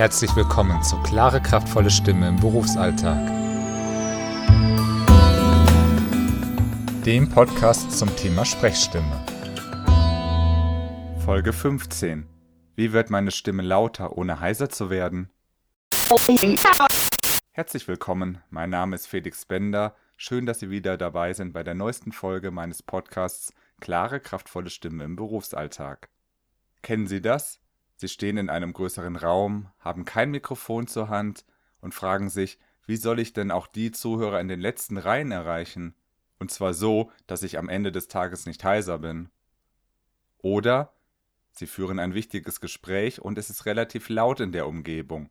Herzlich willkommen zu Klare, kraftvolle Stimme im Berufsalltag. Dem Podcast zum Thema Sprechstimme. Folge 15. Wie wird meine Stimme lauter, ohne heiser zu werden? Herzlich willkommen, mein Name ist Felix Bender. Schön, dass Sie wieder dabei sind bei der neuesten Folge meines Podcasts Klare, kraftvolle Stimme im Berufsalltag. Kennen Sie das? Sie stehen in einem größeren Raum, haben kein Mikrofon zur Hand und fragen sich, wie soll ich denn auch die Zuhörer in den letzten Reihen erreichen? Und zwar so, dass ich am Ende des Tages nicht heiser bin. Oder Sie führen ein wichtiges Gespräch und es ist relativ laut in der Umgebung.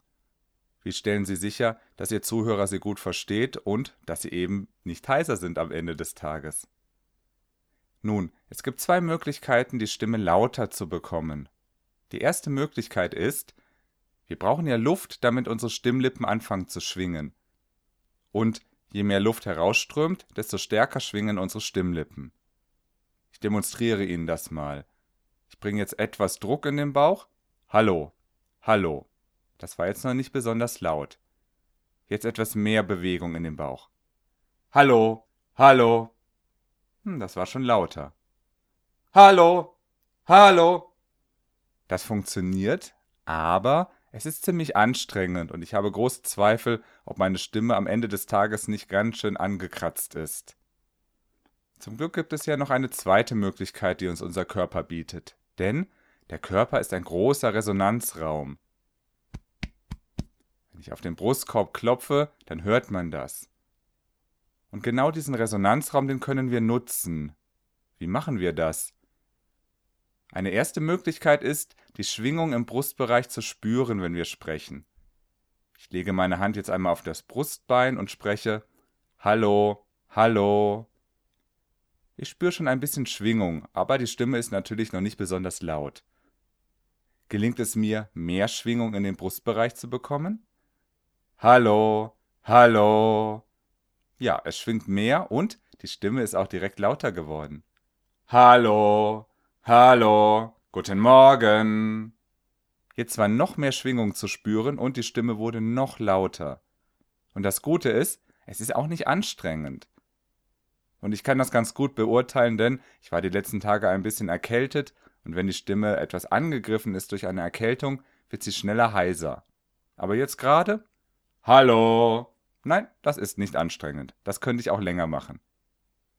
Wie stellen Sie sicher, dass Ihr Zuhörer Sie gut versteht und dass Sie eben nicht heiser sind am Ende des Tages? Nun, es gibt zwei Möglichkeiten, die Stimme lauter zu bekommen. Die erste Möglichkeit ist, wir brauchen ja Luft, damit unsere Stimmlippen anfangen zu schwingen. Und je mehr Luft herausströmt, desto stärker schwingen unsere Stimmlippen. Ich demonstriere Ihnen das mal. Ich bringe jetzt etwas Druck in den Bauch. Hallo, hallo. Das war jetzt noch nicht besonders laut. Jetzt etwas mehr Bewegung in den Bauch. Hallo, hallo. Hm, das war schon lauter. Hallo, hallo. Das funktioniert, aber es ist ziemlich anstrengend und ich habe große Zweifel, ob meine Stimme am Ende des Tages nicht ganz schön angekratzt ist. Zum Glück gibt es ja noch eine zweite Möglichkeit, die uns unser Körper bietet. Denn der Körper ist ein großer Resonanzraum. Wenn ich auf den Brustkorb klopfe, dann hört man das. Und genau diesen Resonanzraum, den können wir nutzen. Wie machen wir das? Eine erste Möglichkeit ist, die Schwingung im Brustbereich zu spüren, wenn wir sprechen. Ich lege meine Hand jetzt einmal auf das Brustbein und spreche Hallo, hallo. Ich spüre schon ein bisschen Schwingung, aber die Stimme ist natürlich noch nicht besonders laut. Gelingt es mir, mehr Schwingung in den Brustbereich zu bekommen? Hallo, hallo. Ja, es schwingt mehr und die Stimme ist auch direkt lauter geworden. Hallo, Hallo, guten Morgen. Jetzt war noch mehr Schwingung zu spüren und die Stimme wurde noch lauter. Und das Gute ist, es ist auch nicht anstrengend. Und ich kann das ganz gut beurteilen, denn ich war die letzten Tage ein bisschen erkältet und wenn die Stimme etwas angegriffen ist durch eine Erkältung, wird sie schneller heiser. Aber jetzt gerade? Hallo! Nein, das ist nicht anstrengend. Das könnte ich auch länger machen.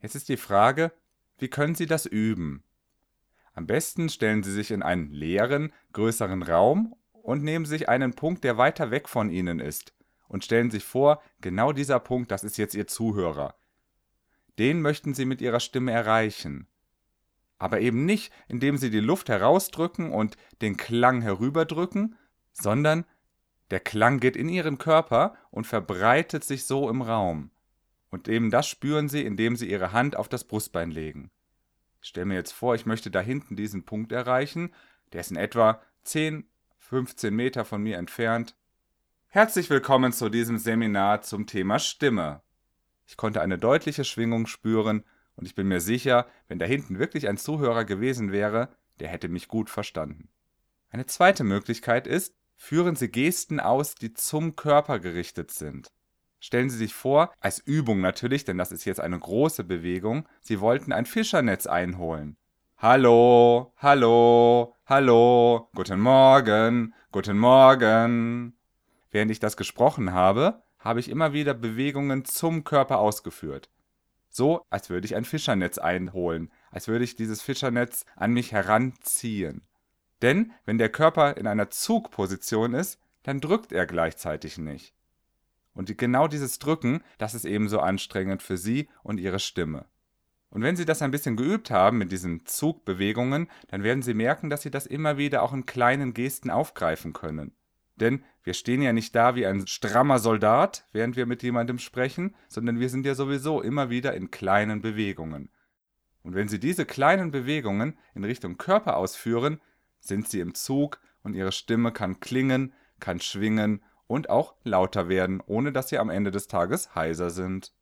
Jetzt ist die Frage, wie können Sie das üben? Am besten stellen Sie sich in einen leeren, größeren Raum und nehmen sich einen Punkt, der weiter weg von Ihnen ist, und stellen sich vor, genau dieser Punkt, das ist jetzt Ihr Zuhörer. Den möchten Sie mit Ihrer Stimme erreichen. Aber eben nicht, indem Sie die Luft herausdrücken und den Klang herüberdrücken, sondern der Klang geht in Ihren Körper und verbreitet sich so im Raum. Und eben das spüren Sie, indem Sie Ihre Hand auf das Brustbein legen. Ich stelle mir jetzt vor, ich möchte da hinten diesen Punkt erreichen. Der ist in etwa 10, 15 Meter von mir entfernt. Herzlich willkommen zu diesem Seminar zum Thema Stimme. Ich konnte eine deutliche Schwingung spüren und ich bin mir sicher, wenn da hinten wirklich ein Zuhörer gewesen wäre, der hätte mich gut verstanden. Eine zweite Möglichkeit ist, führen Sie Gesten aus, die zum Körper gerichtet sind. Stellen Sie sich vor, als Übung natürlich, denn das ist jetzt eine große Bewegung, Sie wollten ein Fischernetz einholen. Hallo, hallo, hallo, guten Morgen, guten Morgen. Während ich das gesprochen habe, habe ich immer wieder Bewegungen zum Körper ausgeführt. So, als würde ich ein Fischernetz einholen, als würde ich dieses Fischernetz an mich heranziehen. Denn wenn der Körper in einer Zugposition ist, dann drückt er gleichzeitig nicht. Und genau dieses Drücken, das ist ebenso anstrengend für Sie und Ihre Stimme. Und wenn Sie das ein bisschen geübt haben mit diesen Zugbewegungen, dann werden Sie merken, dass Sie das immer wieder auch in kleinen Gesten aufgreifen können. Denn wir stehen ja nicht da wie ein strammer Soldat, während wir mit jemandem sprechen, sondern wir sind ja sowieso immer wieder in kleinen Bewegungen. Und wenn Sie diese kleinen Bewegungen in Richtung Körper ausführen, sind Sie im Zug und Ihre Stimme kann klingen, kann schwingen und auch lauter werden, ohne dass sie am Ende des Tages heiser sind.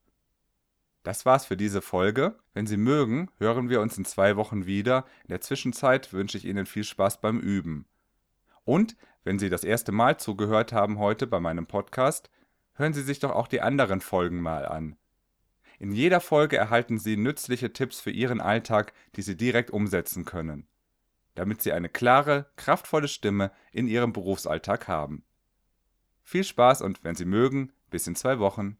Das war's für diese Folge. Wenn Sie mögen, hören wir uns in zwei Wochen wieder. In der Zwischenzeit wünsche ich Ihnen viel Spaß beim Üben. Und Wenn Sie das erste Mal zugehört haben heute bei meinem Podcast, hören Sie sich doch auch die anderen Folgen mal an. In jeder Folge erhalten Sie nützliche Tipps für Ihren Alltag, die Sie direkt umsetzen können, damit Sie eine klare, kraftvolle Stimme in Ihrem Berufsalltag haben. Viel Spaß und wenn Sie mögen, bis in zwei Wochen.